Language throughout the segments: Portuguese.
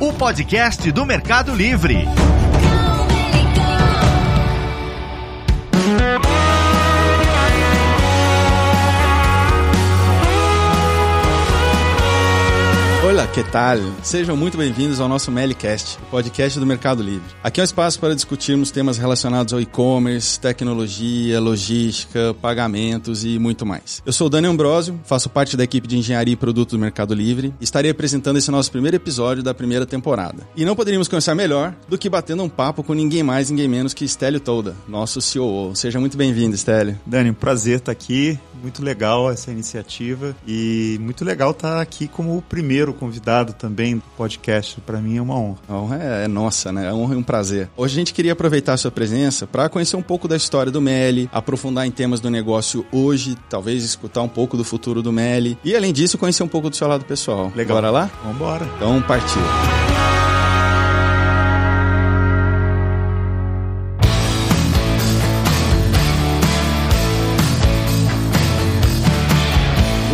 O podcast do Mercado Livre. Olá, que tal? Sejam muito bem-vindos ao nosso Melicast, o podcast do Mercado Livre. Aqui é um espaço para discutirmos temas relacionados ao e-commerce, tecnologia, logística, pagamentos e muito mais. Eu sou o Dani Ambrosio, faço parte da equipe de engenharia e produto do Mercado Livre e estarei apresentando esse nosso primeiro episódio da primeira temporada. E não poderíamos começar melhor do que batendo um papo com ninguém mais, ninguém menos que Stélio Tolda, nosso CEO. Seja muito bem-vindo, Stélio. Dani, um prazer estar aqui. Muito legal essa iniciativa e muito legal estar aqui como o primeiro convidado também do podcast. Para mim é uma honra. A honra é, é nossa, né? É honra e um prazer. Hoje a gente queria aproveitar a sua presença para conhecer um pouco da história do Meli, aprofundar em temas do negócio hoje, talvez escutar um pouco do futuro do Meli e, além disso, conhecer um pouco do seu lado pessoal. Legal. Bora lá? Vamos embora. Então, partiu.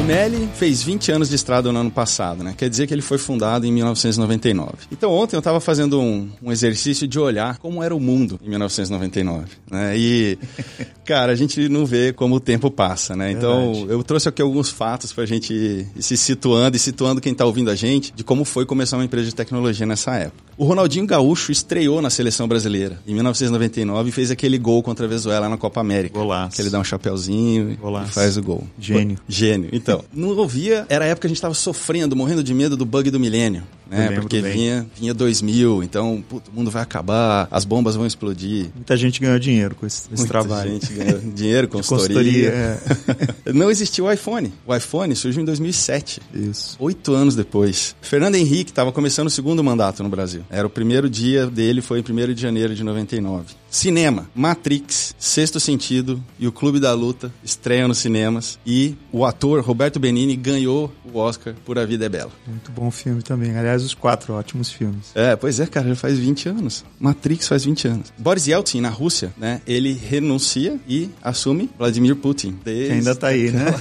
Meli fez 20 anos de estrada no ano passado, né? Quer dizer que ele foi fundado em 1999. Então ontem eu estava fazendo um, um, exercício de olhar como era o mundo em 1999, né? E, cara, a gente não vê como o tempo passa, né? Então Verdade. eu trouxe aqui alguns fatos para a gente ir se situando e situando quem está ouvindo a gente de como foi começar uma empresa de tecnologia nessa época. O Ronaldinho Gaúcho estreou na seleção brasileira em 1999 e fez aquele gol contra a Venezuela na Copa América. Golaço. Que ele dá um chapeuzinho Golaço. e faz o gol. Gênio. Gênio. Então, não ouvia, era a época que a gente estava sofrendo, morrendo de medo do bug do milênio. Né? Porque bem. vinha, vinha 2000, então puto, o mundo vai acabar, as bombas vão explodir. Muita gente ganhou dinheiro com esse, esse Muita trabalho. gente ganhou dinheiro, consultoria. consultoria é. Não existiu o iPhone. O iPhone surgiu em 2007. Isso. Oito anos depois. Fernando Henrique estava começando o segundo mandato no Brasil. Era o primeiro dia dele, foi em 1 de janeiro de 99. Cinema, Matrix, Sexto Sentido e o Clube da Luta estreiam nos cinemas e o ator Roberto Benini ganhou o Oscar por A Vida é Bela. Muito bom filme também. Aliás, os quatro ótimos filmes. É, pois é, cara, já faz 20 anos. Matrix faz 20 anos. Boris Yeltsin, na Rússia, né, ele renuncia e assume Vladimir Putin. Desde... Que ainda tá aí, né?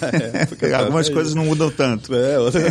É, Algumas coisas não mudam tanto. É, outra,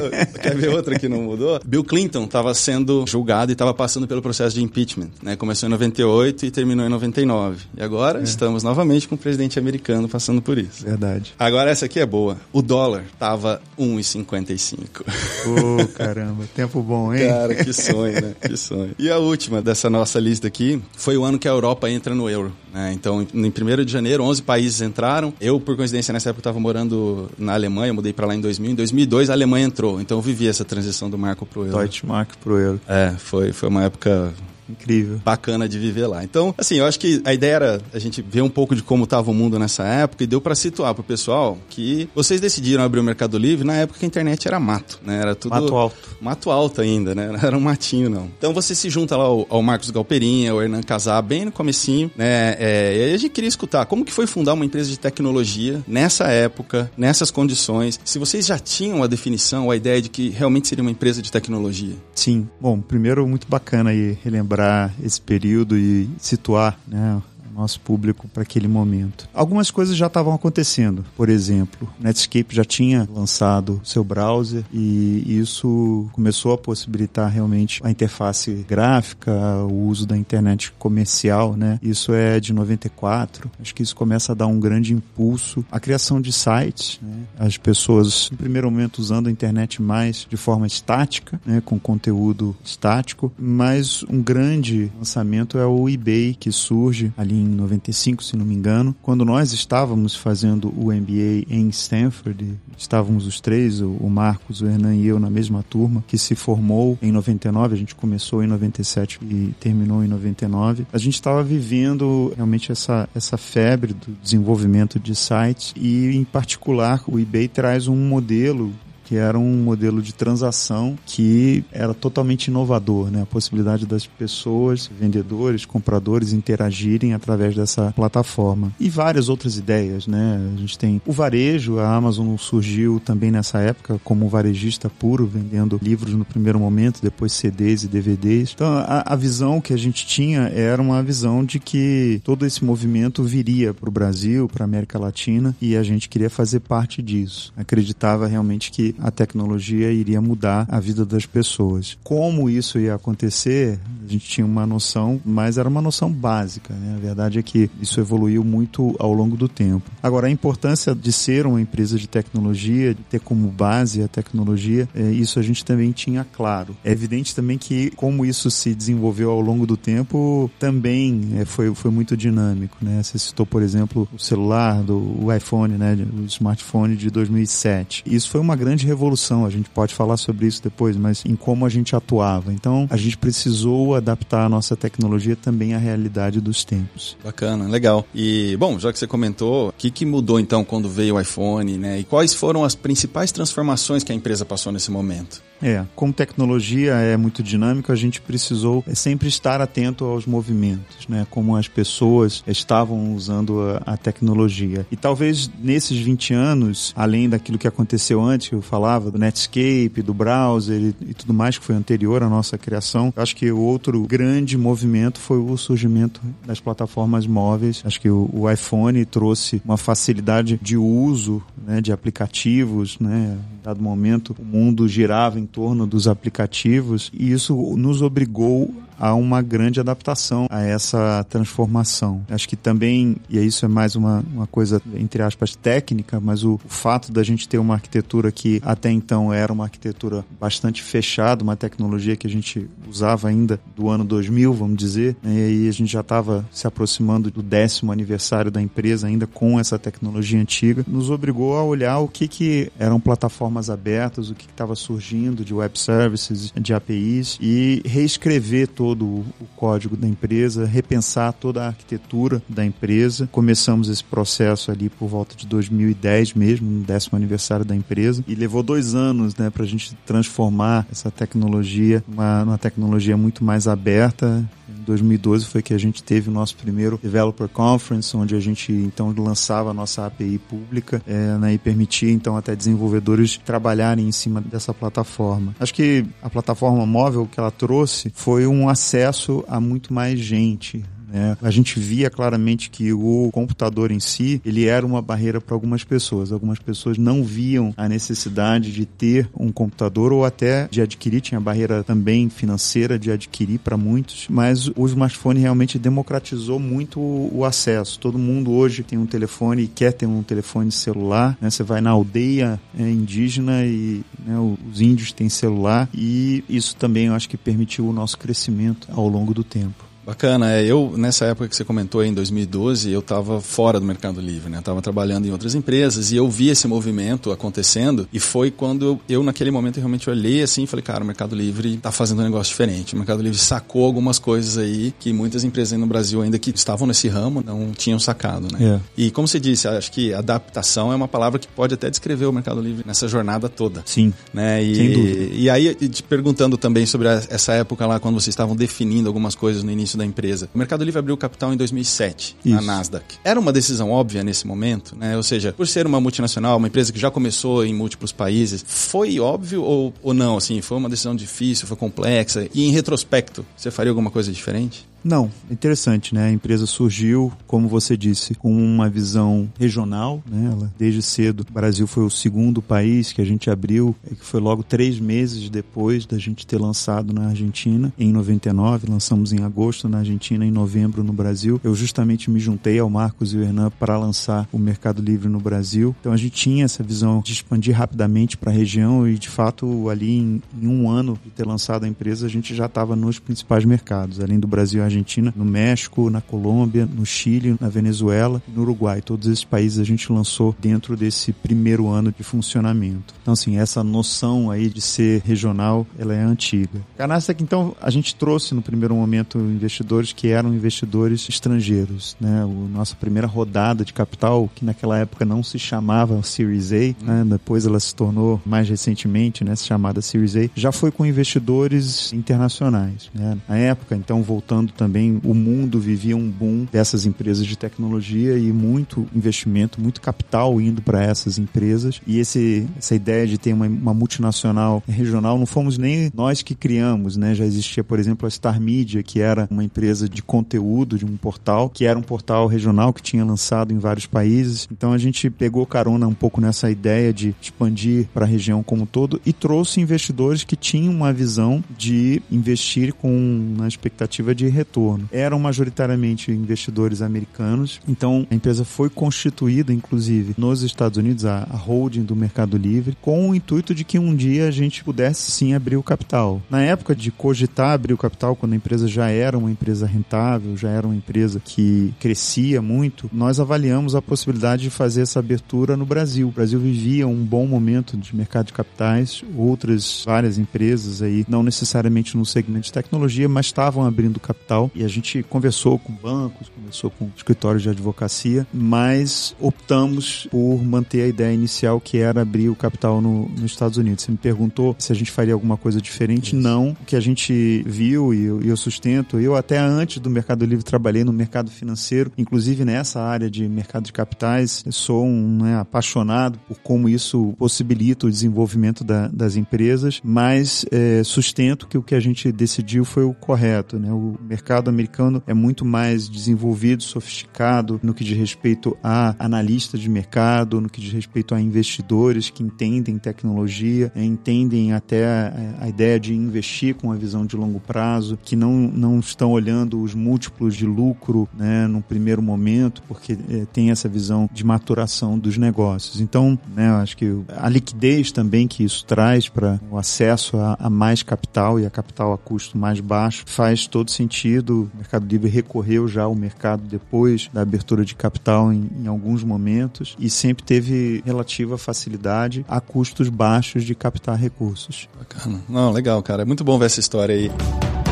quer ver outra que não mudou? Bill Clinton estava sendo julgado e estava passando pelo processo de impeachment, né? Começou em 98 e terminou em 99. E agora é. estamos novamente com o presidente americano passando por isso. Verdade. Agora essa aqui é boa. O dólar tava 1,55. Ô, oh, caramba, tempo bom, hein? Cara, que sonho, né? Que sonho. E a última dessa nossa lista aqui foi o ano que a Europa entra no euro. Né? Então, em 1 de janeiro, 11 países entraram. Eu, por coincidência, nessa época estava morando na Alemanha, mudei para lá em 2000. Em 2002, a Alemanha entrou. Então, eu vivi essa transição do marco pro euro. Deutsche Mark pro euro. É, foi, foi uma época Incrível. Bacana de viver lá. Então, assim, eu acho que a ideia era a gente ver um pouco de como estava o mundo nessa época e deu para situar pro pessoal que vocês decidiram abrir o Mercado Livre na época que a internet era mato, né? Era tudo mato alto. Mato alto ainda, né? Não era um matinho não. Então você se junta lá ao, ao Marcos Galperinha, ao Hernan Casar, bem no comecinho, né? É, e aí a gente queria escutar como que foi fundar uma empresa de tecnologia nessa época, nessas condições. Se vocês já tinham a definição, a ideia de que realmente seria uma empresa de tecnologia. Sim. Bom, primeiro muito bacana aí relembrar esse período e situar né, nosso público para aquele momento. Algumas coisas já estavam acontecendo. Por exemplo, Netscape já tinha lançado seu browser e isso começou a possibilitar realmente a interface gráfica, o uso da internet comercial, né? Isso é de 94. Acho que isso começa a dar um grande impulso à criação de sites, né? As pessoas, no primeiro momento, usando a internet mais de forma estática, né? Com conteúdo estático, mas um grande lançamento é o eBay que surge ali em 95, se não me engano, quando nós estávamos fazendo o MBA em Stanford, estávamos os três, o Marcos, o Hernan e eu na mesma turma, que se formou em 99, a gente começou em 97 e terminou em 99. A gente estava vivendo realmente essa, essa febre do desenvolvimento de sites e, em particular, o eBay traz um modelo que era um modelo de transação que era totalmente inovador, né? A possibilidade das pessoas, vendedores, compradores interagirem através dessa plataforma. E várias outras ideias, né? A gente tem o varejo, a Amazon surgiu também nessa época como varejista puro, vendendo livros no primeiro momento, depois CDs e DVDs. Então, a, a visão que a gente tinha era uma visão de que todo esse movimento viria para o Brasil, para a América Latina, e a gente queria fazer parte disso. Acreditava realmente que a tecnologia iria mudar a vida das pessoas. Como isso ia acontecer, a gente tinha uma noção, mas era uma noção básica. Né? A verdade é que isso evoluiu muito ao longo do tempo. Agora, a importância de ser uma empresa de tecnologia, de ter como base a tecnologia, é, isso a gente também tinha claro. É evidente também que, como isso se desenvolveu ao longo do tempo, também é, foi, foi muito dinâmico. Né? Você citou, por exemplo, o celular, do, o iPhone, né? o smartphone de 2007. Isso foi uma grande revolução. A gente pode falar sobre isso depois, mas em como a gente atuava. Então, a gente precisou adaptar a nossa tecnologia também à realidade dos tempos. Bacana, legal. E, bom, já que você comentou, o que, que mudou então quando veio o iPhone, né? E quais foram as principais transformações que a empresa passou nesse momento? É, como tecnologia é muito dinâmica, a gente precisou sempre estar atento aos movimentos, né? Como as pessoas estavam usando a, a tecnologia. E talvez nesses 20 anos, além daquilo que aconteceu antes, que eu falava do Netscape, do browser e, e tudo mais que foi anterior à nossa criação, acho que o outro grande movimento foi o surgimento das plataformas móveis. Acho que o, o iPhone trouxe uma facilidade de uso né, de aplicativos, né? Dado momento, o mundo girava em torno dos aplicativos e isso nos obrigou há uma grande adaptação a essa transformação. Acho que também, e isso é mais uma, uma coisa, entre aspas, técnica, mas o, o fato da gente ter uma arquitetura que até então era uma arquitetura bastante fechada, uma tecnologia que a gente usava ainda do ano 2000, vamos dizer, né? e aí a gente já estava se aproximando do décimo aniversário da empresa ainda com essa tecnologia antiga, nos obrigou a olhar o que, que eram plataformas abertas, o que estava surgindo de web services, de APIs e reescrever todo todo o código da empresa, repensar toda a arquitetura da empresa. Começamos esse processo ali por volta de 2010 mesmo, no décimo aniversário da empresa, e levou dois anos né, para a gente transformar essa tecnologia numa, numa tecnologia muito mais aberta 2012 foi que a gente teve o nosso primeiro Developer Conference, onde a gente então lançava a nossa API pública é, né, e permitia então até desenvolvedores trabalharem em cima dessa plataforma. Acho que a plataforma móvel que ela trouxe foi um acesso a muito mais gente, é, a gente via claramente que o computador em si ele era uma barreira para algumas pessoas. Algumas pessoas não viam a necessidade de ter um computador ou até de adquirir. Tinha barreira também financeira de adquirir para muitos, mas o smartphone realmente democratizou muito o acesso. Todo mundo hoje tem um telefone e quer ter um telefone celular. Né? Você vai na aldeia é, indígena e né, os índios têm celular e isso também eu acho que permitiu o nosso crescimento ao longo do tempo. Bacana. É, eu, nessa época que você comentou, em 2012, eu estava fora do Mercado Livre, né? Estava trabalhando em outras empresas e eu vi esse movimento acontecendo e foi quando eu, eu naquele momento, realmente olhei assim e falei, cara, o Mercado Livre está fazendo um negócio diferente. O Mercado Livre sacou algumas coisas aí que muitas empresas no Brasil ainda que estavam nesse ramo não tinham sacado, né? Yeah. É. E como você disse, acho que adaptação é uma palavra que pode até descrever o Mercado Livre nessa jornada toda. Sim. Né? E, Sem dúvida. E aí, te perguntando também sobre essa época lá, quando vocês estavam definindo algumas coisas no início da empresa. O Mercado Livre abriu capital em 2007 Isso. na Nasdaq. Era uma decisão óbvia nesse momento, né? Ou seja, por ser uma multinacional, uma empresa que já começou em múltiplos países, foi óbvio ou, ou não? Assim, foi uma decisão difícil, foi complexa. E em retrospecto, você faria alguma coisa diferente? Não, interessante, né? A empresa surgiu, como você disse, com uma visão regional, né? Ela, desde cedo, o Brasil foi o segundo país que a gente abriu, que foi logo três meses depois da gente ter lançado na Argentina, em 99, lançamos em agosto na Argentina, em novembro no Brasil. Eu justamente me juntei ao Marcos e o Hernan para lançar o Mercado Livre no Brasil. Então a gente tinha essa visão de expandir rapidamente para a região e, de fato, ali em, em um ano de ter lançado a empresa, a gente já estava nos principais mercados, além do Brasil e Argentina, no México, na Colômbia, no Chile, na Venezuela e no Uruguai. Todos esses países a gente lançou dentro desse primeiro ano de funcionamento. Então, assim, essa noção aí de ser regional, ela é antiga. A Nasdaq, então, a gente trouxe no primeiro momento investidores que eram investidores estrangeiros, né? Nossa primeira rodada de capital, que naquela época não se chamava Series A, né? Depois ela se tornou mais recentemente, né, chamada Series A, já foi com investidores internacionais, né? Na época, então, voltando também também o mundo vivia um boom dessas empresas de tecnologia e muito investimento, muito capital indo para essas empresas. E esse, essa ideia de ter uma, uma, multinacional regional não fomos nem nós que criamos, né? Já existia, por exemplo, a Star Media, que era uma empresa de conteúdo de um portal, que era um portal regional que tinha lançado em vários países. Então a gente pegou carona um pouco nessa ideia de expandir para a região como um todo e trouxe investidores que tinham uma visão de investir com na expectativa de retorno. Eram majoritariamente investidores americanos, então a empresa foi constituída, inclusive, nos Estados Unidos, a, a holding do Mercado Livre, com o intuito de que um dia a gente pudesse sim abrir o capital. Na época de cogitar abrir o capital, quando a empresa já era uma empresa rentável, já era uma empresa que crescia muito, nós avaliamos a possibilidade de fazer essa abertura no Brasil. O Brasil vivia um bom momento de mercado de capitais, outras várias empresas aí, não necessariamente no segmento de tecnologia, mas estavam abrindo capital e a gente conversou com bancos, conversou com escritórios de advocacia, mas optamos por manter a ideia inicial que era abrir o capital no, nos Estados Unidos. Você me perguntou se a gente faria alguma coisa diferente? Isso. Não. O que a gente viu e eu, eu sustento, eu até antes do Mercado Livre trabalhei no mercado financeiro, inclusive nessa área de mercado de capitais, sou um né, apaixonado por como isso possibilita o desenvolvimento da, das empresas, mas é, sustento que o que a gente decidiu foi o correto. Né? O mercado americano é muito mais desenvolvido, sofisticado no que diz respeito a analistas de mercado, no que diz respeito a investidores que entendem tecnologia, né, entendem até a, a ideia de investir com a visão de longo prazo, que não, não estão olhando os múltiplos de lucro né, no primeiro momento, porque é, tem essa visão de maturação dos negócios. Então, né, eu acho que a liquidez também que isso traz para o acesso a, a mais capital e a capital a custo mais baixo faz todo sentido. O Mercado Livre recorreu já ao mercado depois da abertura de capital em, em alguns momentos e sempre teve relativa facilidade a custos baixos de captar recursos. Bacana. Não, legal, cara. É muito bom ver essa história aí.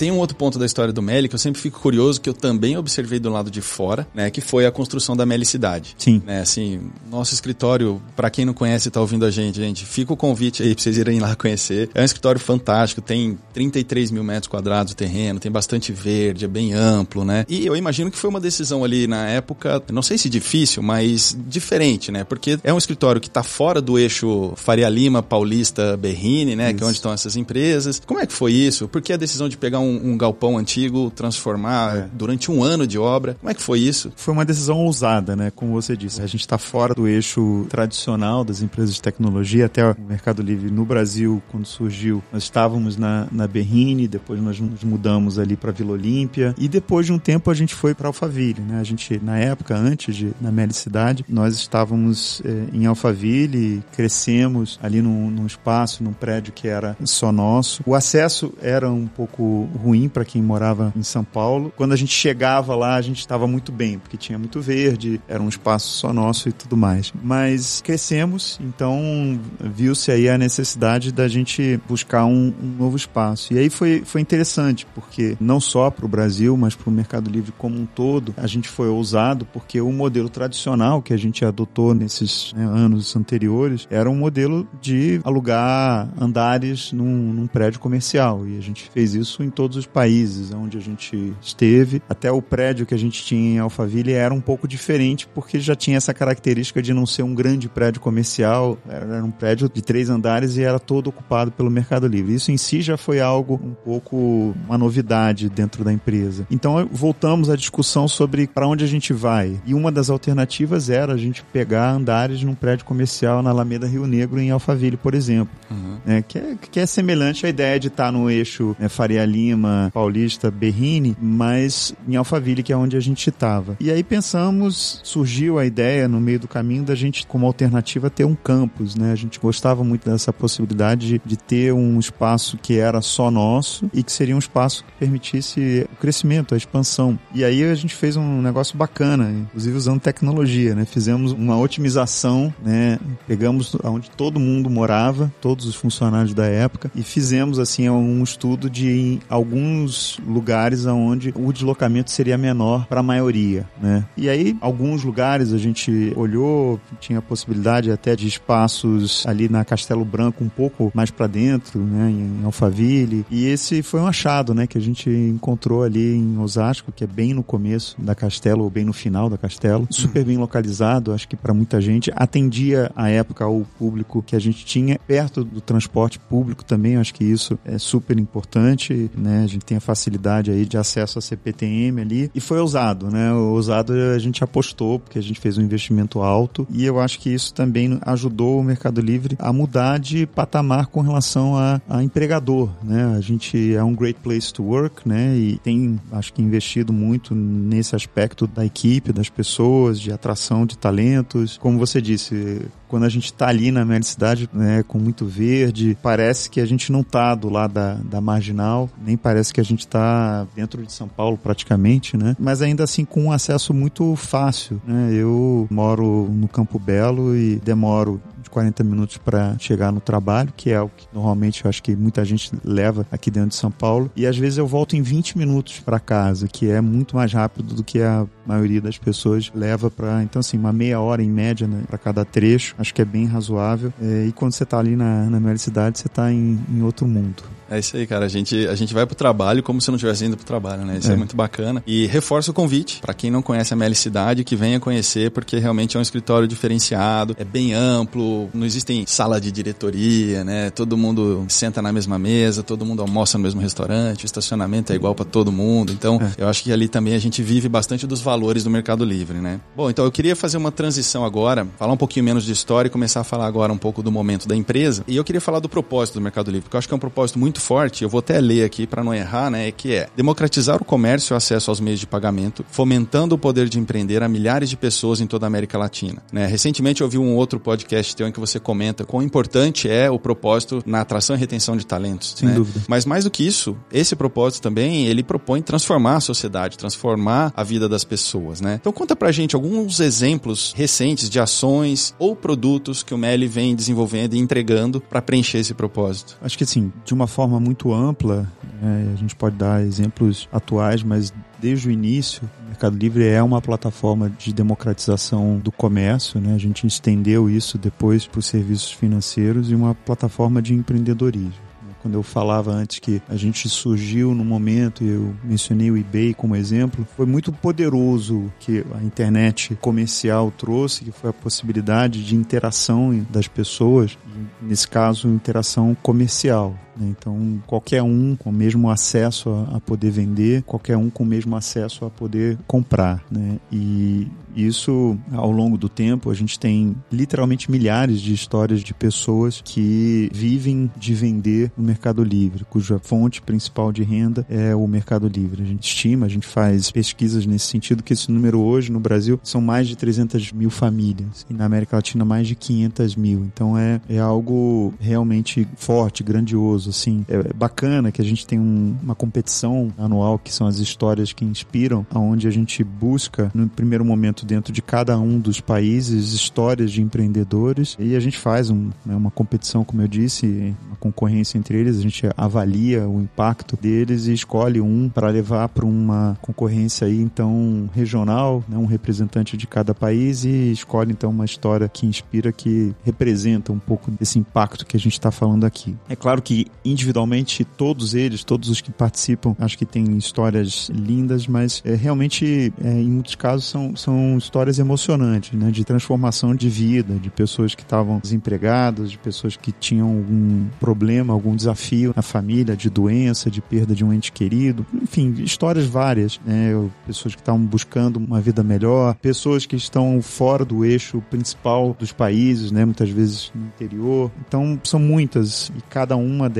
Tem um outro ponto da história do Meli que eu sempre fico curioso, que eu também observei do lado de fora, né? Que foi a construção da Melicidade. Sim. Né, assim, nosso escritório, para quem não conhece e tá ouvindo a gente, gente, fica o convite aí pra vocês irem lá conhecer. É um escritório fantástico, tem 33 mil metros quadrados de terreno, tem bastante verde, é bem amplo, né? E eu imagino que foi uma decisão ali na época, não sei se difícil, mas diferente, né? Porque é um escritório que tá fora do eixo Faria Lima, Paulista, Berrini, né? Isso. Que é onde estão essas empresas. Como é que foi isso? Por que a decisão de pegar um um, um galpão antigo, transformar é. durante um ano de obra. Como é que foi isso? Foi uma decisão ousada, né? Como você disse, a gente está fora do eixo tradicional das empresas de tecnologia. Até o Mercado Livre no Brasil, quando surgiu, nós estávamos na, na Berrine, depois nós nos mudamos ali para Vila Olímpia e depois de um tempo a gente foi para Alphaville, né? A gente, na época, antes de na Melicidade, nós estávamos eh, em Alphaville, crescemos ali num, num espaço, num prédio que era só nosso. O acesso era um pouco ruim para quem morava em São Paulo. Quando a gente chegava lá, a gente estava muito bem, porque tinha muito verde, era um espaço só nosso e tudo mais. Mas crescemos, então viu-se aí a necessidade da gente buscar um, um, novo espaço. E aí foi, foi interessante, porque não só para o Brasil, mas para o Mercado Livre como um todo, a gente foi ousado, porque o modelo tradicional que a gente adotou nesses né, anos anteriores era um modelo de alugar andares num, num prédio comercial. E a gente fez isso em todos os países onde a gente esteve. Até o prédio que a gente tinha em Alphaville era um pouco diferente porque já tinha essa característica de não ser um grande prédio comercial, era um prédio de três andares e era todo ocupado pelo Mercado Livre. Isso em si já foi algo um pouco uma novidade dentro da empresa. Então voltamos à discussão sobre para onde a gente vai. E uma das alternativas era a gente pegar andares num prédio comercial na Alameda Rio Negro em Alphaville, por exemplo, uhum. né? que, é, que é semelhante à ideia de estar no eixo né, Faria Lima Lima, Paulista, Berrini, mas em Alphaville, que é onde a gente estava. E aí pensamos, surgiu a ideia no meio do caminho da gente, como alternativa, ter um campus, né? A gente gostava muito dessa possibilidade de, de ter um espaço que era só nosso e que seria um espaço que permitisse o crescimento, a expansão. E aí a gente fez um negócio bacana, inclusive usando tecnologia, né? Fizemos uma otimização, né? Pegamos onde todo mundo morava, todos os funcionários da época, e fizemos assim um estudo de alguns lugares onde o deslocamento seria menor para a maioria, né? E aí, alguns lugares a gente olhou, tinha a possibilidade até de espaços ali na Castelo Branco um pouco mais para dentro, né, em Alphaville. E esse foi um achado, né, que a gente encontrou ali em Osasco, que é bem no começo da Castelo ou bem no final da Castelo, super bem localizado, acho que para muita gente atendia à época o público que a gente tinha perto do transporte público também, acho que isso é super importante, né? A gente tem a facilidade aí de acesso a CPTM ali e foi ousado, né? O ousado a gente apostou porque a gente fez um investimento alto e eu acho que isso também ajudou o Mercado Livre a mudar de patamar com relação a, a empregador, né? A gente é um great place to work, né? E tem, acho que investido muito nesse aspecto da equipe, das pessoas, de atração de talentos. Como você disse, quando a gente está ali na minha cidade, né, com muito verde, parece que a gente não está do lado da, da marginal, nem parece que a gente está dentro de São Paulo praticamente, né? Mas ainda assim com um acesso muito fácil, né? Eu moro no Campo Belo e demoro de 40 minutos para chegar no trabalho, que é o que normalmente eu acho que muita gente leva aqui dentro de São Paulo. E às vezes eu volto em 20 minutos para casa, que é muito mais rápido do que a maioria das pessoas leva para. Então, assim, uma meia hora em média né, para cada trecho, acho que é bem razoável. É, e quando você está ali na, na minha cidade, você está em, em outro mundo. É isso aí, cara. A gente, a gente vai pro trabalho como se não estivesse indo pro trabalho, né? Isso é, é muito bacana. E reforça o convite para quem não conhece a Melicidade, que venha conhecer, porque realmente é um escritório diferenciado, é bem amplo, não existem sala de diretoria, né? Todo mundo senta na mesma mesa, todo mundo almoça no mesmo restaurante, o estacionamento é igual para todo mundo. Então, é. eu acho que ali também a gente vive bastante dos valores do Mercado Livre, né? Bom, então eu queria fazer uma transição agora, falar um pouquinho menos de história e começar a falar agora um pouco do momento da empresa. E eu queria falar do propósito do Mercado Livre, porque eu acho que é um propósito muito muito forte, eu vou até ler aqui para não errar, né, que é democratizar o comércio e o acesso aos meios de pagamento, fomentando o poder de empreender a milhares de pessoas em toda a América Latina. Né? Recentemente eu vi um outro podcast teu em que você comenta quão importante é o propósito na atração e retenção de talentos. Sem né? dúvida. Mas mais do que isso, esse propósito também, ele propõe transformar a sociedade, transformar a vida das pessoas, né? Então conta pra gente alguns exemplos recentes de ações ou produtos que o Meli vem desenvolvendo e entregando para preencher esse propósito. Acho que assim, de uma forma forma muito ampla. É, a gente pode dar exemplos atuais, mas desde o início, o Mercado Livre é uma plataforma de democratização do comércio. Né? A gente estendeu isso depois para os serviços financeiros e uma plataforma de empreendedorismo quando eu falava antes que a gente surgiu no momento, eu mencionei o eBay como exemplo, foi muito poderoso que a internet comercial trouxe, que foi a possibilidade de interação das pessoas, nesse caso, interação comercial. Né? Então, qualquer um com o mesmo acesso a, poder vender, qualquer um com o mesmo acesso a poder comprar. Né? E isso, ao longo do tempo, a gente tem literalmente milhares de histórias de pessoas que vivem de vender no Mercado Livre, cuja fonte principal de renda é o Mercado Livre. A gente estima, a gente faz pesquisas nesse sentido, que esse número hoje no Brasil são mais de 300 mil famílias e na América Latina mais de 500 mil. Então é, é algo realmente forte, grandioso assim. É bacana que a gente tem um, uma competição anual que são as histórias que inspiram, aonde a gente busca no primeiro momento dentro de cada um dos países histórias de empreendedores e a gente faz um, né, uma competição, como eu disse, uma concorrência entre eles, a gente avalia o impacto deles e escolhe um para levar para uma concorrência aí então regional, né, um representante de cada país e escolhe então uma história que inspira, que representa um pouco desse impacto que a gente está falando aqui. É claro que individualmente todos eles, todos os que participam, acho que têm histórias lindas, mas é, realmente é, em muitos casos são, são histórias emocionantes, né? De transformação de vida, de pessoas que estavam desempregadas, de pessoas que tinham algum problema, algum desafio na família, de doença, de perda de um ente querido, enfim, histórias várias, né? Pessoas que estavam buscando uma vida melhor, pessoas que estão fora do eixo principal dos países, né? Muitas vezes no interior. Então são muitas e cada uma delas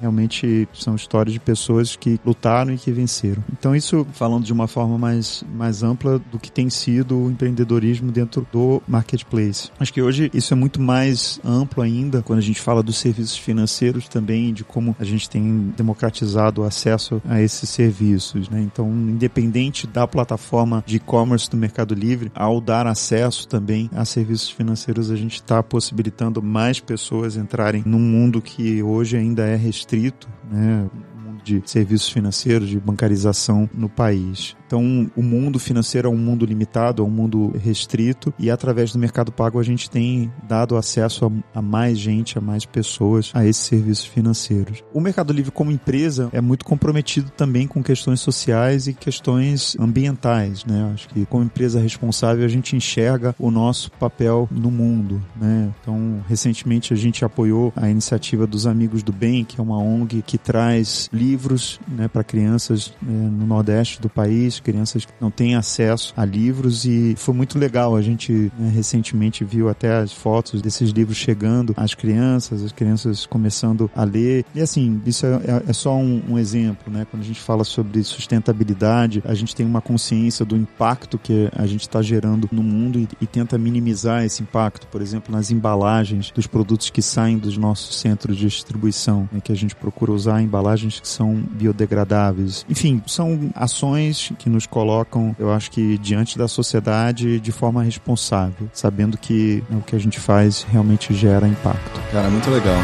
realmente são histórias de pessoas que lutaram e que venceram. Então isso falando de uma forma mais mais ampla do que tem sido do empreendedorismo dentro do marketplace. Acho que hoje isso é muito mais amplo ainda quando a gente fala dos serviços financeiros também, de como a gente tem democratizado o acesso a esses serviços. Né? Então, independente da plataforma de e-commerce do Mercado Livre, ao dar acesso também a serviços financeiros, a gente está possibilitando mais pessoas entrarem num mundo que hoje ainda é restrito, né? de serviços financeiros, de bancarização no país. Então, o mundo financeiro é um mundo limitado, é um mundo restrito, e através do Mercado Pago a gente tem dado acesso a, a mais gente, a mais pessoas a esses serviços financeiros. O Mercado Livre, como empresa, é muito comprometido também com questões sociais e questões ambientais. Né? Acho que, como empresa responsável, a gente enxerga o nosso papel no mundo. Né? Então, recentemente a gente apoiou a iniciativa dos Amigos do Bem, que é uma ONG que traz livros né, para crianças né, no Nordeste do país crianças que não têm acesso a livros e foi muito legal. A gente né, recentemente viu até as fotos desses livros chegando às crianças, as crianças começando a ler. E assim, isso é, é, é só um, um, exemplo, né? Quando a gente fala sobre sustentabilidade, a gente tem uma consciência do impacto que a gente está gerando no mundo e, e tenta minimizar esse impacto, por exemplo, nas embalagens dos produtos que saem dos nossos centros de distribuição, né, que a gente procura usar embalagens que são biodegradáveis. Enfim, são ações que nos colocam, eu acho que diante da sociedade de forma responsável, sabendo que né, o que a gente faz realmente gera impacto. Cara, muito legal.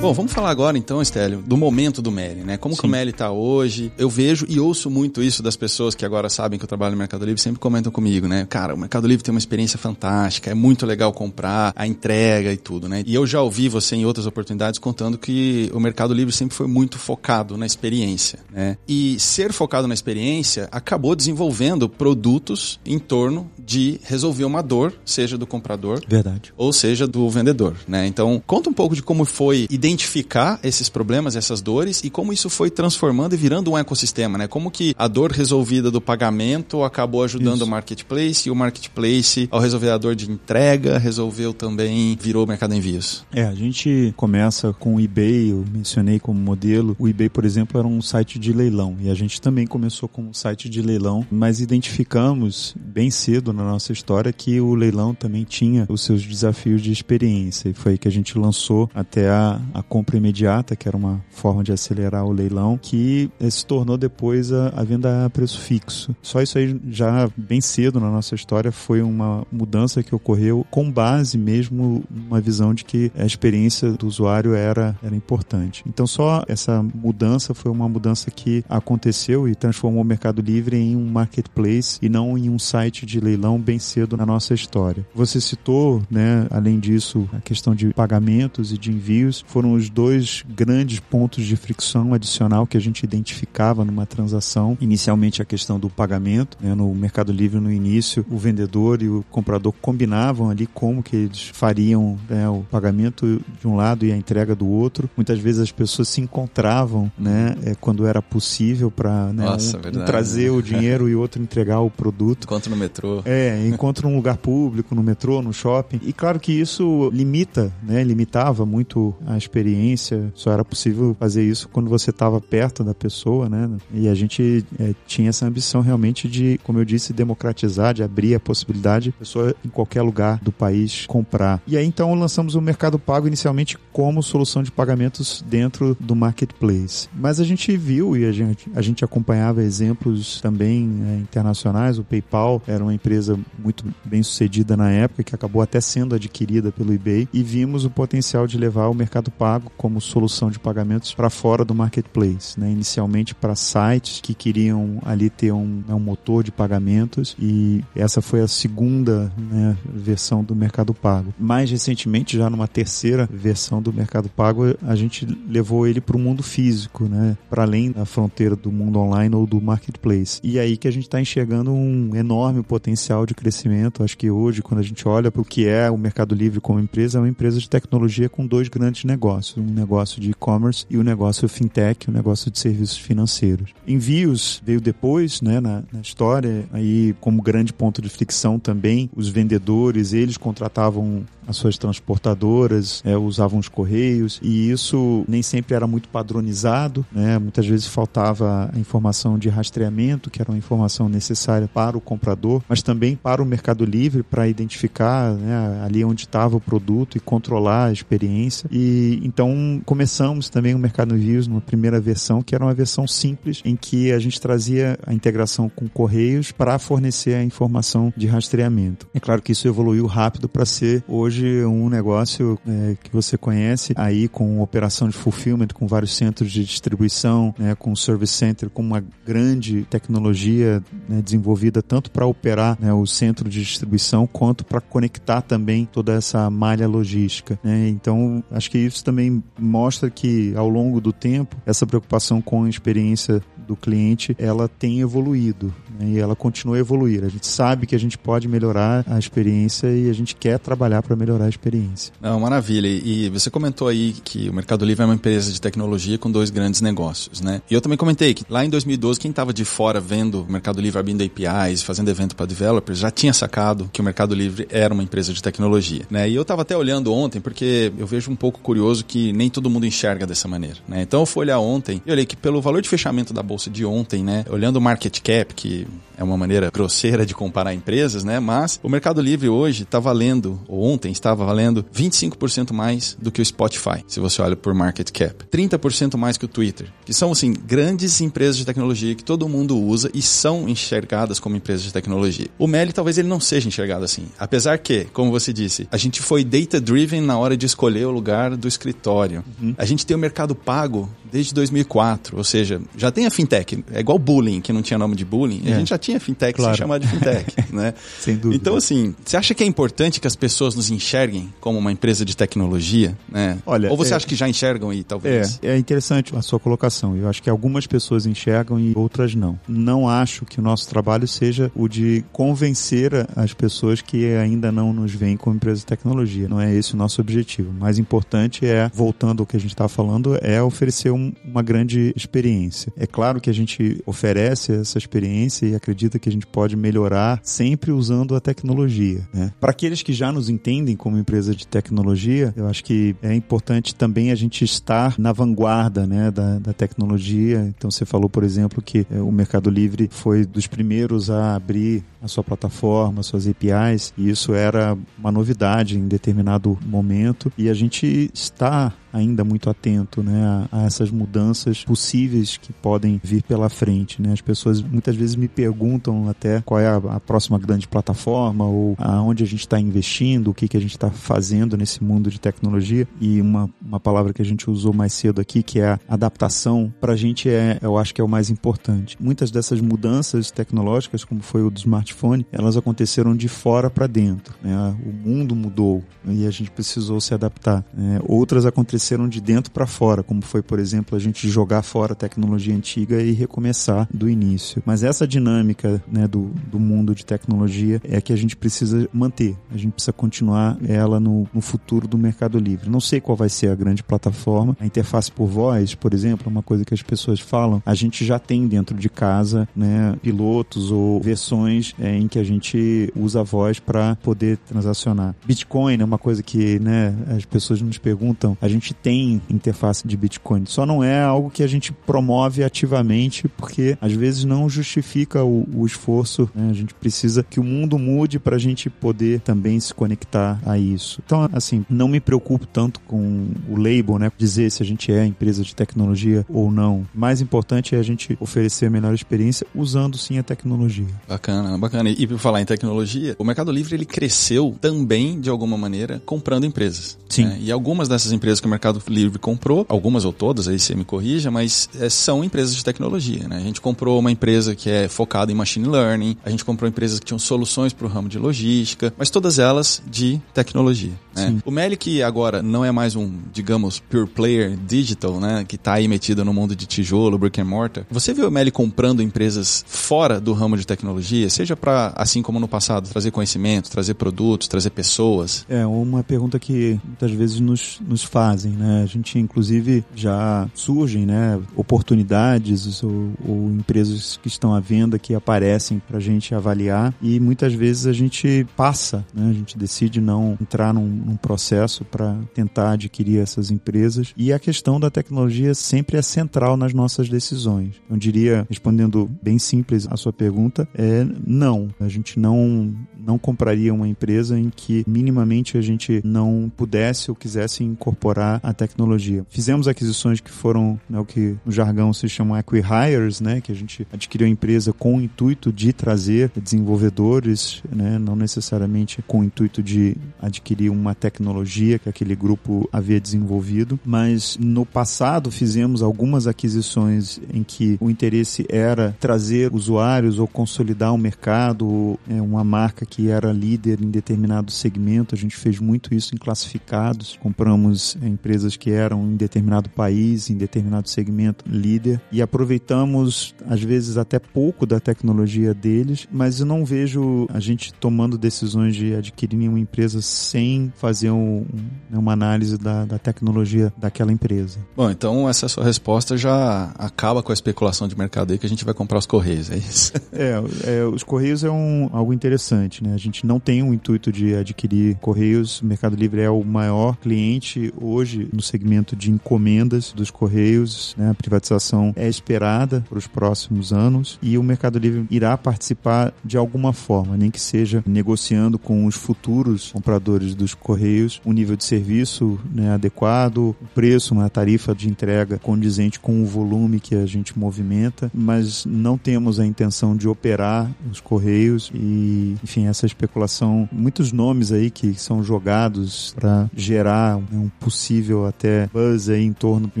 Bom, vamos falar agora então, Estélio, do momento do Meli, né? Como Sim. que o Meli está hoje? Eu vejo e ouço muito isso das pessoas que agora sabem que eu trabalho no Mercado Livre, sempre comentam comigo, né? Cara, o Mercado Livre tem uma experiência fantástica, é muito legal comprar, a entrega e tudo, né? E eu já ouvi você em outras oportunidades contando que o Mercado Livre sempre foi muito focado na experiência, né? E ser focado na experiência acabou desenvolvendo produtos em torno de resolver uma dor, seja do comprador, verdade, ou seja do vendedor, né? Então, conta um pouco de como foi identificar identificar esses problemas, essas dores e como isso foi transformando e virando um ecossistema, né? Como que a dor resolvida do pagamento acabou ajudando isso. o marketplace e o marketplace, ao resolver a dor de entrega, resolveu também, virou mercado envios. É, a gente começa com o eBay, eu mencionei como modelo. O eBay, por exemplo, era um site de leilão e a gente também começou como um site de leilão, mas identificamos bem cedo na nossa história que o leilão também tinha os seus desafios de experiência e foi aí que a gente lançou até a, a compra imediata, que era uma forma de acelerar o leilão, que eh, se tornou depois a, a venda a preço fixo. Só isso aí já bem cedo na nossa história foi uma mudança que ocorreu com base mesmo numa visão de que a experiência do usuário era, era importante. Então só essa mudança foi uma mudança que aconteceu e transformou o Mercado Livre em um marketplace e não em um site de leilão bem cedo na nossa história. Você citou, né, além disso, a questão de pagamentos e de envios, foram os dois grandes pontos de fricção adicional que a gente identificava numa transação. Inicialmente a questão do pagamento, né? no Mercado Livre no início, o vendedor e o comprador combinavam ali como que eles fariam né, o pagamento de um lado e a entrega do outro. Muitas vezes as pessoas se encontravam, né, é, quando era possível para né, um, um trazer o dinheiro e outro entregar o produto. Encontro no metrô. É, encontro num lugar público, no metrô, no shopping. E claro que isso limita, né, limitava muito a experiência experiência, só era possível fazer isso quando você estava perto da pessoa, né? E a gente é, tinha essa ambição realmente de, como eu disse, democratizar, de abrir a possibilidade de pessoa em qualquer lugar do país comprar. E aí então lançamos o Mercado Pago inicialmente como solução de pagamentos dentro do marketplace. Mas a gente viu e a gente, a gente acompanhava exemplos também é, internacionais. O PayPal era uma empresa muito bem sucedida na época que acabou até sendo adquirida pelo eBay e vimos o potencial de levar o Mercado Pago pago como solução de pagamentos para fora do marketplace, né? inicialmente para sites que queriam ali ter um, né, um, motor de pagamentos e essa foi a segunda né, versão do Mercado Pago. Mais recentemente, já numa terceira versão do Mercado Pago, a gente levou ele para o mundo físico, né? para além da fronteira do mundo online ou do marketplace. E aí que a gente está enxergando um enorme potencial de crescimento. Acho que hoje, quando a gente olha para o que é o Mercado Livre como empresa, é uma empresa de tecnologia com dois grandes negócios um negócio de e-commerce e o um negócio fintech, um negócio de serviços financeiros. Envios veio depois, né, na, na história, aí como grande ponto de fricção também, os vendedores, eles contratavam as suas transportadoras, é, usavam os correios e isso nem sempre era muito padronizado, né? Muitas vezes faltava a informação de rastreamento, que era uma informação necessária para o comprador, mas também para o Mercado Livre para identificar né, ali onde estava o produto e controlar a experiência. E então começamos também o Mercado Envios numa primeira versão, que era uma versão simples, em que a gente trazia a integração com Correios para fornecer a informação de rastreamento. É claro que isso evoluiu rápido para ser hoje um negócio é, que você conhece aí com operação de fulfillment, com vários centros de distribuição, né, com service center, com uma grande tecnologia né, desenvolvida tanto para operar né, o centro de distribuição quanto para conectar também toda essa malha logística. Né? Então, acho que isso também mostra que ao longo do tempo essa preocupação com a experiência do cliente ela tem evoluído? E ela continua a evoluir. A gente sabe que a gente pode melhorar a experiência e a gente quer trabalhar para melhorar a experiência. Não, maravilha. E você comentou aí que o Mercado Livre é uma empresa de tecnologia com dois grandes negócios, né? E eu também comentei que lá em 2012 quem estava de fora vendo o Mercado Livre abrindo APIs, fazendo evento para developers, já tinha sacado que o Mercado Livre era uma empresa de tecnologia, né? E eu estava até olhando ontem porque eu vejo um pouco curioso que nem todo mundo enxerga dessa maneira, né? Então eu fui olhar ontem e olhei que pelo valor de fechamento da bolsa de ontem, né? Olhando o market cap, que é uma maneira grosseira de comparar empresas, né? Mas o Mercado Livre hoje está valendo, ou ontem estava valendo, 25% mais do que o Spotify, se você olha por market cap. 30% mais que o Twitter, que são, assim, grandes empresas de tecnologia que todo mundo usa e são enxergadas como empresas de tecnologia. O Meli talvez ele não seja enxergado assim. Apesar que, como você disse, a gente foi data-driven na hora de escolher o lugar do escritório. Uhum. A gente tem o mercado pago desde 2004, ou seja, já tem a fintech. É igual bullying, que não tinha nome de bullying. É. A gente já tinha fintech claro. se chamar de fintech, né? Sem dúvida. Então, assim, você acha que é importante que as pessoas nos enxerguem como uma empresa de tecnologia, né? Olha, Ou você é... acha que já enxergam e talvez? É, é interessante a sua colocação. Eu acho que algumas pessoas enxergam e outras não. Não acho que o nosso trabalho seja o de convencer as pessoas que ainda não nos veem como empresa de tecnologia. Não é esse o nosso objetivo. O mais importante é, voltando ao que a gente está falando, é oferecer um, uma grande experiência. É claro que a gente oferece essa experiência acredita que a gente pode melhorar sempre usando a tecnologia. Né? Para aqueles que já nos entendem como empresa de tecnologia, eu acho que é importante também a gente estar na vanguarda né, da, da tecnologia. Então você falou, por exemplo, que é, o Mercado Livre foi dos primeiros a abrir a sua plataforma, suas APIs, e isso era uma novidade em determinado momento, e a gente está ainda muito atento né, a, a, essas mudanças possíveis que podem vir pela frente. Né? As pessoas muitas vezes me perguntam até qual é a, a próxima grande plataforma ou aonde a gente está investindo, o que, que a gente está fazendo nesse mundo de tecnologia. E uma, uma palavra que a gente usou mais cedo aqui, que é a adaptação, para a gente é, eu acho que é o mais importante. Muitas dessas mudanças tecnológicas, como foi o do smartphone, elas aconteceram de fora para dentro. Né? O mundo mudou e a gente precisou se adaptar. Né? Outras aconteceram aconteceram de dentro para fora, como foi, por exemplo, a gente jogar fora a tecnologia antiga e recomeçar do início. Mas essa dinâmica né, do, do mundo de tecnologia é que a gente precisa manter, a gente precisa continuar ela no, no futuro do Mercado Livre. Não sei qual vai ser a grande plataforma, a interface por voz, por exemplo, é uma coisa que as pessoas falam, a gente já tem dentro de casa né, pilotos ou versões é, em que a gente usa a voz para poder transacionar. Bitcoin é uma coisa que né, as pessoas nos perguntam, a gente gente tem interface de Bitcoin. Só não é algo que a gente promove ativamente, porque às vezes não justifica o, o esforço. Né? A gente precisa que o mundo mude para a gente poder também se conectar a isso. Então, assim, não me preocupo tanto com o label, né? Dizer se a gente é empresa de tecnologia ou não. O mais importante é a gente oferecer a melhor experiência usando sim a tecnologia. Bacana, bacana. E por falar em tecnologia, o Mercado Livre ele cresceu também de alguma maneira comprando empresas. Sim. Né? E algumas dessas empresas que o Mercado Livre comprou, algumas ou todas, aí você me corrija, mas é, são empresas de tecnologia. Né? A gente comprou uma empresa que é focada em machine learning, a gente comprou empresas que tinham soluções para o ramo de logística, mas todas elas de tecnologia. Né? O Meli, que agora não é mais um, digamos, pure player digital, né? que está aí metido no mundo de tijolo, brick and mortar, você viu o Meli comprando empresas fora do ramo de tecnologia, seja para, assim como no passado, trazer conhecimento, trazer produtos, trazer pessoas? É uma pergunta que muitas vezes nos, nos fazem fazem, né? A gente inclusive já surgem, né, oportunidades ou, ou empresas que estão à venda que aparecem para a gente avaliar e muitas vezes a gente passa, né? A gente decide não entrar num, num processo para tentar adquirir essas empresas e a questão da tecnologia sempre é central nas nossas decisões. Eu diria, respondendo bem simples a sua pergunta, é não. A gente não não compraria uma empresa em que minimamente a gente não pudesse ou quisesse incorporar a tecnologia. Fizemos aquisições que foram né, o que no jargão se chamam acquihires, né, que a gente adquiriu a empresa com o intuito de trazer desenvolvedores, né, não necessariamente com o intuito de adquirir uma tecnologia que aquele grupo havia desenvolvido, mas no passado fizemos algumas aquisições em que o interesse era trazer usuários ou consolidar um mercado, é, uma marca que era líder em determinado segmento. A gente fez muito isso em classificados. Compramos empresas que eram em determinado país, em determinado segmento, líder. E aproveitamos, às vezes, até pouco da tecnologia deles, mas eu não vejo a gente tomando decisões de adquirir nenhuma empresa sem fazer um, né, uma análise da, da tecnologia daquela empresa. Bom, então essa sua resposta já acaba com a especulação de mercado aí que a gente vai comprar os Correios, é isso? É, é os Correios é um, algo interessante, né? A gente não tem o intuito de adquirir Correios. O Mercado Livre é o maior cliente hoje no segmento de encomendas dos Correios. Né? A privatização é esperada para os próximos anos e o Mercado Livre irá participar de alguma forma, nem que seja negociando com os futuros compradores dos Correios um nível de serviço né, adequado, o preço, uma tarifa de entrega condizente com o volume que a gente movimenta, mas não temos a intenção de operar os Correios e, enfim, essa especulação, muitos nomes aí que são jogados para gerar um possível até buzz aí em torno do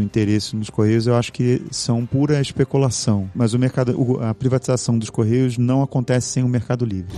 interesse nos Correios, eu acho que são pura especulação. Mas o mercado, a privatização dos Correios não acontece sem o Mercado Livre.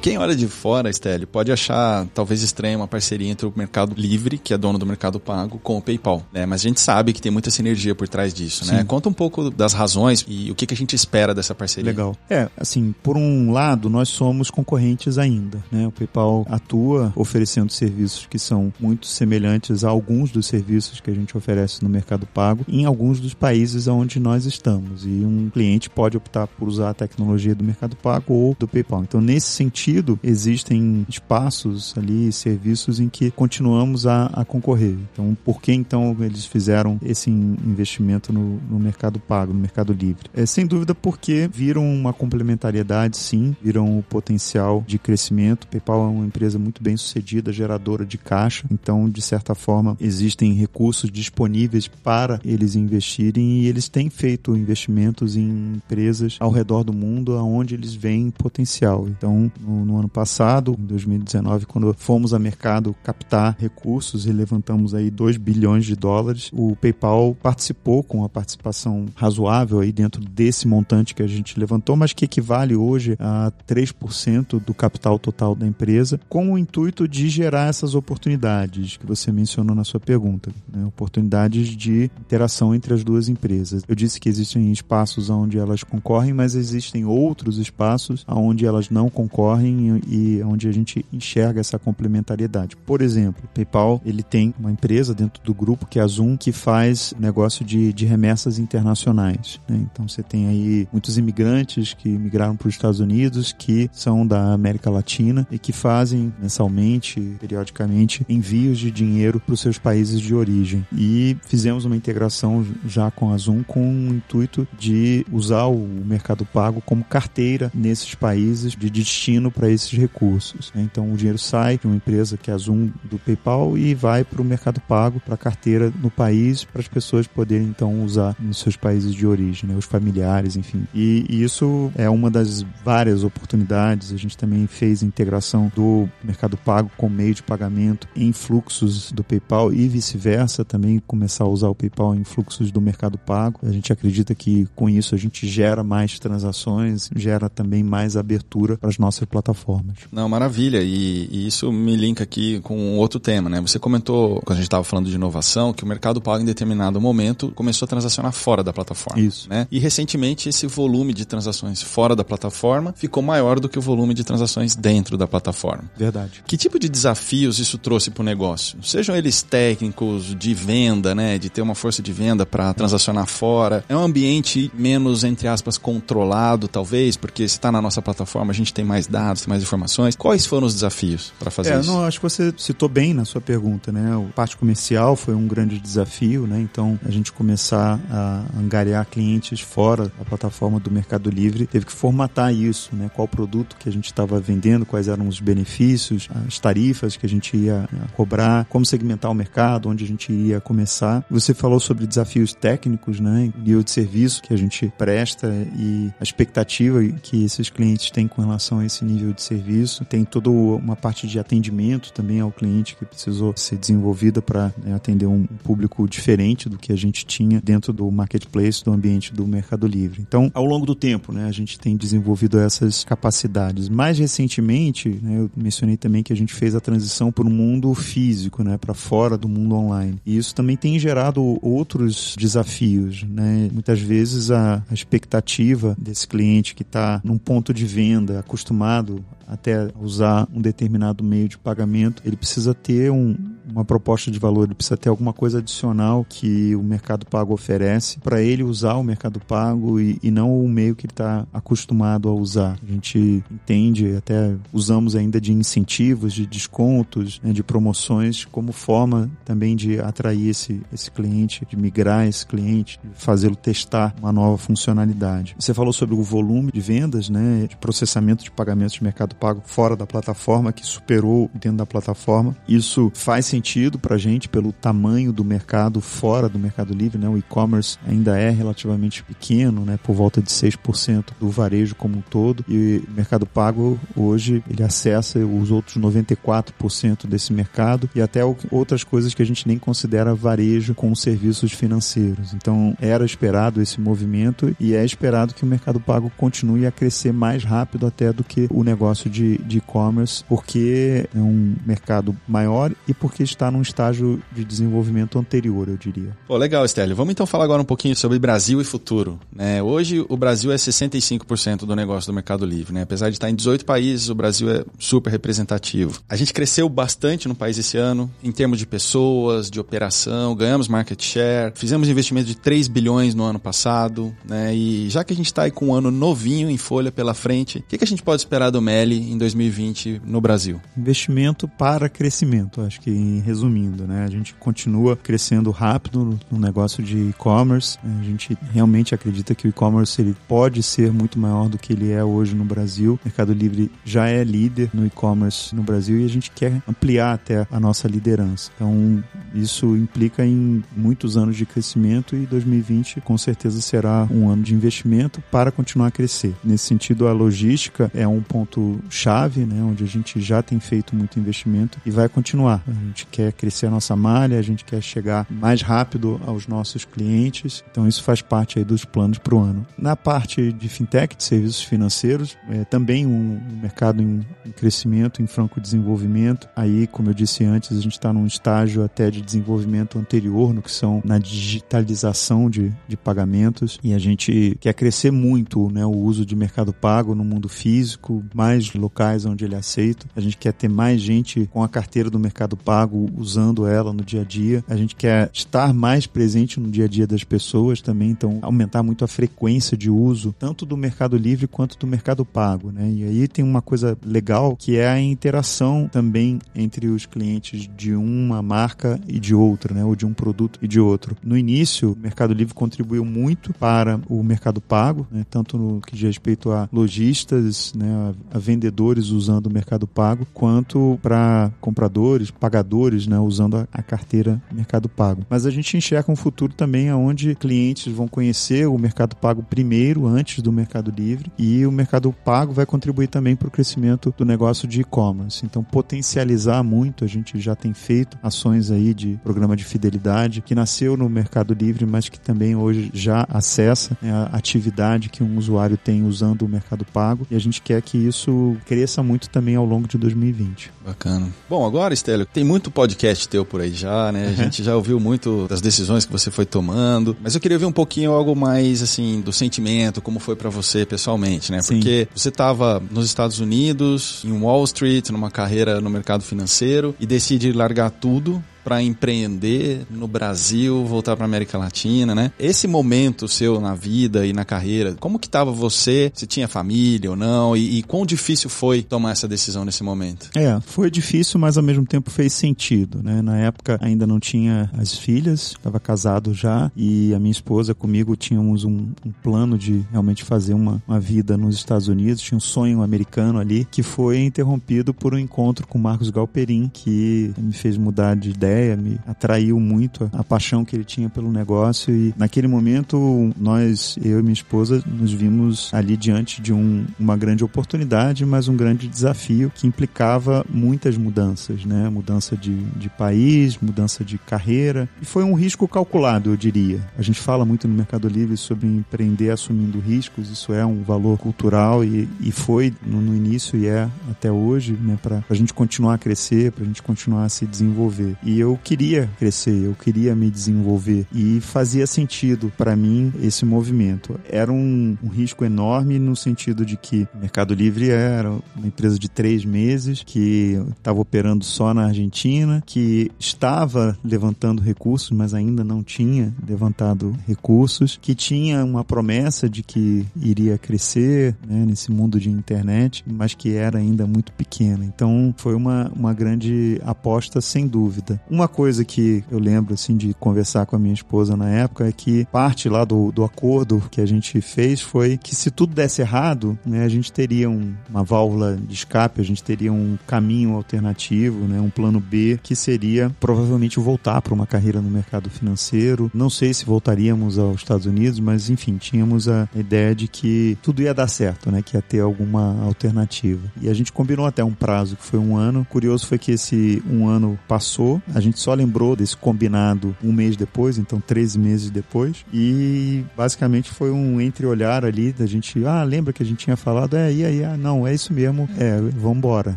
Quem olha de fora, Estelle, pode achar talvez estranha uma parceria entre o Mercado Livre, que é dono do Mercado Pago, com o PayPal. Né? Mas a gente sabe que tem muita sinergia por trás disso. Né? Conta um pouco das razões e o que, que a gente espera dessa parceria. Legal. É, assim, por um lado, nós somos concorrentes ainda. Né? O PayPal atua oferecendo serviços que são muito semelhantes a alguns dos serviços que a gente oferece no Mercado Pago em alguns dos países onde nós estamos. E um cliente pode optar por usar a tecnologia do Mercado Pago ou do PayPal. Então, nesse sentido, sentido, existem espaços ali, serviços em que continuamos a, a concorrer. Então, por que então eles fizeram esse investimento no, no mercado pago, no mercado livre? É sem dúvida porque viram uma complementariedade, sim, viram o potencial de crescimento. PayPal é uma empresa muito bem sucedida, geradora de caixa, então, de certa forma, existem recursos disponíveis para eles investirem e eles têm feito investimentos em empresas ao redor do mundo onde eles veem potencial. Então, no no, ano passado, em 2019, quando fomos a mercado captar recursos e levantamos aí 2 bilhões de dólares. O PayPal participou com a participação razoável aí dentro desse montante que a gente levantou, mas que equivale hoje a 3% do capital total da empresa, com o intuito de gerar essas oportunidades que você mencionou na sua pergunta, né? oportunidades de interação entre as duas empresas. Eu disse que existem espaços onde elas concorrem, mas existem outros espaços onde elas não concorrem e onde a gente enxerga essa complementariedade. Por exemplo, o PayPal ele tem uma empresa dentro do grupo que é a Zoom que faz negócio de, de remessas internacionais. Né? Então você tem aí muitos imigrantes que migraram para os Estados Unidos que são da América Latina e que fazem mensalmente, periodicamente, envios de dinheiro para os seus países de origem. E fizemos uma integração já com a Zoom com o intuito de usar o Mercado Pago como carteira nesses países de destino para esses recursos. Né? Então o dinheiro sai de uma empresa que é a Zoom do PayPal e vai para o mercado pago, para a carteira no país, para as pessoas poderem então usar nos seus países de origem, né? os familiares, enfim. E, e isso é uma das várias oportunidades. A gente também fez integração do mercado pago com meio de pagamento em fluxos do PayPal e vice-versa, também começar a usar o PayPal em fluxos do mercado pago. A gente acredita que com isso a gente gera mais transações, gera também mais abertura para as nossas plataformas plataformas. Não, maravilha. E, e, isso me linka aqui com outro tema, né? Você comentou, quando a gente estava falando de inovação, que o mercado pago em determinado momento começou a transacionar fora da plataforma. Isso. Né? E recentemente esse volume de transações fora da plataforma ficou maior do que o volume de transações dentro da plataforma. Verdade. Que tipo de desafios isso trouxe para o negócio? Sejam eles técnicos, de venda, né? De ter uma força de venda para transacionar fora. É um ambiente menos, entre aspas, controlado, talvez, porque se está na nossa plataforma, a gente tem mais dados, tem mais informações. Quais foram os desafios para fazer é, isso? Não, acho que você citou bem na sua pergunta, né? A parte comercial foi um grande desafio, né? Então, a gente começar a angariar clientes fora da plataforma do Mercado Livre, teve que formatar isso, né? Qual produto que a gente estava vendendo, quais eram os benefícios, as tarifas que a gente ia né, cobrar, como segmentar o mercado, onde a gente ia começar. Você falou sobre desafios técnicos, né? Nível de serviço que a gente presta e a expectativa que esses clientes têm com relação a esse nível de serviço. Tem toda uma parte de atendimento também ao cliente que precisou ser desenvolvida para né, atender um público diferente do que a gente tinha dentro do marketplace, do ambiente do Mercado Livre. Então, ao longo do tempo, né, a gente tem desenvolvido essas capacidades. Mais recentemente, né, eu mencionei também que a gente fez a transição para o mundo físico, né, para fora do mundo online. E isso também tem gerado outros desafios, né? Muitas vezes a, a expectativa desse cliente que está num ponto de venda acostumado até usar um determinado meio de pagamento, ele precisa ter um, uma proposta de valor, ele precisa ter alguma coisa adicional que o Mercado Pago oferece para ele usar o Mercado Pago e, e não o meio que ele está acostumado a usar. A gente entende, até usamos ainda de incentivos, de descontos, né, de promoções como forma também de atrair esse, esse cliente, de migrar esse cliente, de fazê-lo testar uma nova funcionalidade. Você falou sobre o volume de vendas, né, de processamento de pagamentos de Mercado Pago fora da plataforma, que superou dentro da plataforma. Isso faz sentido para a gente pelo tamanho do mercado fora do Mercado Livre, né? O e-commerce ainda é relativamente pequeno, né? Por volta de 6% do varejo como um todo. E o Mercado Pago hoje ele acessa os outros 94% desse mercado e até outras coisas que a gente nem considera varejo com serviços financeiros. Então era esperado esse movimento e é esperado que o Mercado Pago continue a crescer mais rápido até do que o negócio de e-commerce, porque é um mercado maior e porque está num estágio de desenvolvimento anterior, eu diria. Pô, legal, Estélio. Vamos então falar agora um pouquinho sobre Brasil e futuro. Né? Hoje o Brasil é 65% do negócio do Mercado Livre. Né? Apesar de estar em 18 países, o Brasil é super representativo. A gente cresceu bastante no país esse ano, em termos de pessoas, de operação, ganhamos market share, fizemos investimento de 3 bilhões no ano passado, né? E já que a gente está com um ano novinho em folha pela frente, o que, que a gente pode esperar do Meli em 2020 no Brasil? Investimento para crescimento, acho que resumindo, né? A gente continua crescendo rápido no negócio de e-commerce. A gente realmente acredita que o e-commerce ele pode ser muito maior do que ele é hoje no Brasil. O Mercado Livre já é líder no e-commerce no Brasil e a gente quer ampliar até a nossa liderança. Então, isso implica em muitos anos de crescimento e 2020 com certeza será um ano de investimento para continuar a crescer. Nesse sentido, a logística é um ponto chave, né, onde a gente já tem feito muito investimento e vai continuar. A gente quer crescer a nossa malha, a gente quer chegar mais rápido aos nossos clientes. Então isso faz parte aí dos planos para o ano. Na parte de fintech, de serviços financeiros, é também um, mercado em, em crescimento, em franco desenvolvimento. Aí, como eu disse antes, a gente está num estágio até de desenvolvimento anterior no que são na digitalização de, de pagamentos e a gente quer crescer muito né, o uso de mercado pago no mundo físico, mais locais onde ele é aceito. A gente quer ter mais gente com a carteira do mercado pago usando ela no dia a dia. A gente quer estar mais presente no dia a dia das pessoas também, então aumentar muito a frequência de uso, tanto do Mercado Livre quanto do Mercado Pago. Né? E aí tem uma coisa legal que é a interação também entre os clientes de uma marca e de outra, né? ou de um produto e de outro. No início, o Mercado Livre contribuiu muito para o Mercado Pago, né? tanto no que diz respeito a lojistas, né? A vendedores usando o Mercado Pago, quanto para compradores, pagadores, né? usando a, a carteira Mercado Pago. Mas a gente enxerga um futuro também onde clientes vão conhecer o Mercado Pago primeiro, antes do Mercado Livre, e o Mercado Pago vai contribuir também para o crescimento do negócio de e-commerce. Então, potencializar muito, a gente já tem feito ações aí de programa de fidelidade que nasceu no Mercado Livre, mas que também hoje já acessa né, a atividade que um usuário tem usando o Mercado Pago, e a gente quer que isso isso cresça muito também ao longo de 2020. Bacana. Bom, agora, Estélio, tem muito podcast teu por aí já, né? A gente já ouviu muito das decisões que você foi tomando, mas eu queria ouvir um pouquinho algo mais, assim, do sentimento, como foi para você pessoalmente, né? Sim. Porque você estava nos Estados Unidos, em Wall Street, numa carreira no mercado financeiro e decide largar tudo para empreender no Brasil, voltar para América Latina, né? Esse momento seu na vida e na carreira, como que estava você? Se tinha família ou não? E, e, quão difícil foi tomar essa decisão nesse momento? É, foi difícil, mas ao mesmo tempo fez sentido, né? Na época ainda não tinha as filhas, estava casado já e a minha esposa comigo tínhamos um, um plano de realmente fazer uma, uma vida nos Estados Unidos, tinha um sonho americano ali que foi interrompido por um encontro com Marcos Galperin que me fez mudar de ideia ideia, me atraiu muito a, a, paixão que ele tinha pelo negócio e naquele momento nós, eu e minha esposa, nos vimos ali diante de um, uma grande oportunidade, mas um grande desafio que implicava muitas mudanças, né? Mudança de, de país, mudança de carreira e foi um risco calculado, eu diria. A gente fala muito no Mercado Livre sobre empreender assumindo riscos, isso é um valor cultural e, e foi no, no início e é até hoje, né? Para a gente continuar a crescer, para a gente continuar a se desenvolver. E eu queria crescer, eu queria me desenvolver e fazia sentido para mim esse movimento. Era um, um, risco enorme no sentido de que o Mercado Livre era uma empresa de três meses que estava operando só na Argentina, que estava levantando recursos, mas ainda não tinha levantado recursos, que tinha uma promessa de que iria crescer né, nesse mundo de internet, mas que era ainda muito pequena. Então foi uma, uma grande aposta sem dúvida. Uma coisa que eu lembro, assim, de conversar com a minha esposa na época é que parte lá do, do acordo que a gente fez foi que se tudo desse errado, né, a gente teria um, uma válvula de escape, a gente teria um caminho alternativo, né, um plano B, que seria provavelmente voltar para uma carreira no mercado financeiro. Não sei se voltaríamos aos Estados Unidos, mas enfim, tínhamos a ideia de que tudo ia dar certo, né, que ia ter alguma alternativa. E a gente combinou até um prazo que foi um ano. Curioso foi que esse um ano passou, a gente só lembrou desse combinado um mês depois, então 13 meses depois. E basicamente foi um entreolhar ali da gente, ah, lembra que a gente tinha falado? É, e aí? Ah, não, é isso mesmo, é, vamos embora,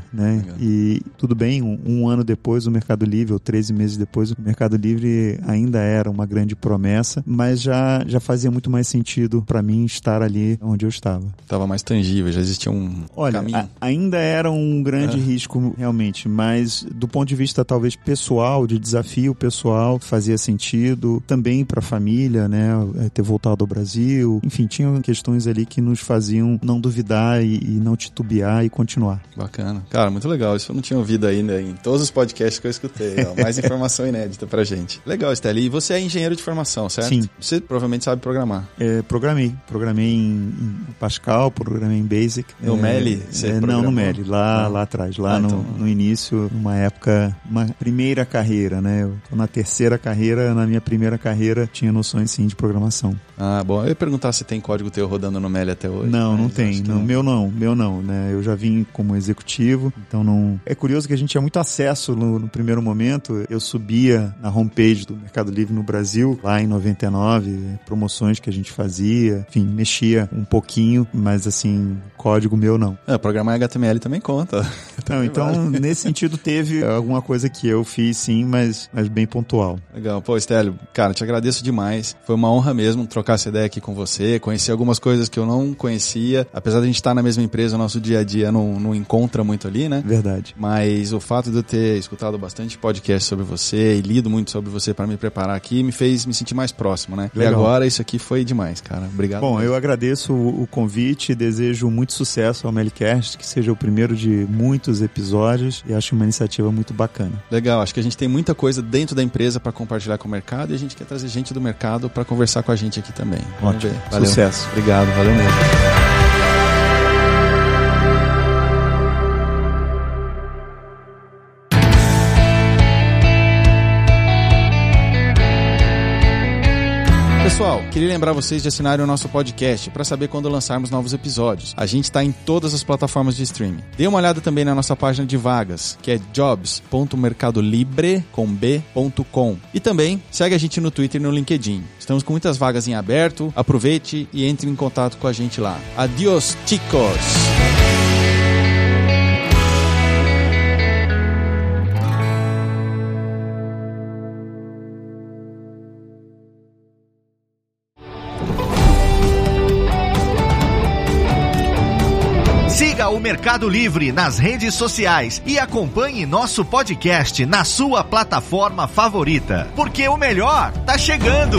né? E tudo bem, um, um, ano depois o Mercado Livre, ou 13 meses depois, o Mercado Livre ainda era uma grande promessa, mas já, já fazia muito mais sentido para mim estar ali onde eu estava. Estava mais tangível, já existia um Olha, caminho. A, ainda era um grande é. risco realmente, mas do ponto de vista talvez pessoal, pessoal, de desafio pessoal, fazia sentido também para a família, né, é, ter voltado ao Brasil. Enfim, tinham questões ali que nos faziam não duvidar e, e não titubear e continuar. Bacana. Cara, muito legal. Isso eu não tinha ouvido ainda em todos os podcasts que eu escutei. Ó. Mais informação inédita pra gente. Legal, Steli. E você é engenheiro de formação, certo? Sim. Você provavelmente sabe programar. É, programei. Programei em, em, Pascal, programei em Basic. No é, Meli? É, não, no Meli. Lá, ah. lá atrás. Lá ah, no, então. no início, uma época, uma primeira carreira carreira, né? Eu tô na terceira carreira, na minha primeira carreira tinha noções sim de programação. Ah, bom. Eu ia perguntar se tem código teu rodando no Meli até hoje. Não, não tem. Não. Meu não, meu não, né? Eu já vim como executivo, então não. É curioso que a gente tinha muito acesso no, no primeiro momento. Eu subia na homepage do Mercado Livre no Brasil, lá em 99, promoções que a gente fazia, enfim, mexia um pouquinho, mas assim, código meu não. É, programar HTML também conta. Não, então nesse sentido teve alguma coisa que eu fiz sim, mas, mas bem pontual. Legal. Pô, Estélio, cara, te agradeço demais. Foi uma honra mesmo trocar essa ideia aqui com você, conhecer algumas coisas que eu não conhecia. Apesar de a gente estar na mesma empresa, o nosso dia a dia não, não encontra muito ali, né? Verdade. Mas o fato de eu ter escutado bastante podcast sobre você e lido muito sobre você para me preparar aqui me fez me sentir mais próximo, né? Legal. E agora isso aqui foi demais, cara. Obrigado. Bom, eu agradeço o convite, desejo muito sucesso ao Melicast, que seja o primeiro de muitos episódios e acho uma iniciativa muito bacana. Legal, acho que a gente tem muita coisa dentro da empresa para compartilhar com o mercado e a gente quer trazer gente do mercado para conversar com a gente aqui também. Ótimo. Valeu. Sucesso. Obrigado, valeu mesmo. Queria lembrar vocês de assinarem o nosso podcast para saber quando lançarmos novos episódios. A gente está em todas as plataformas de streaming. Dê uma olhada também na nossa página de vagas, que é jobs.mercadolibre.com. E também segue a gente no Twitter e no LinkedIn. Estamos com muitas vagas em aberto. Aproveite e entre em contato com a gente lá. Adiós, chicos! Mercado Livre nas redes sociais e acompanhe nosso podcast na sua plataforma favorita, porque o melhor tá chegando.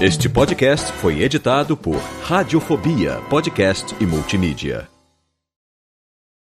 Este podcast foi editado por Radiofobia, podcast e multimídia.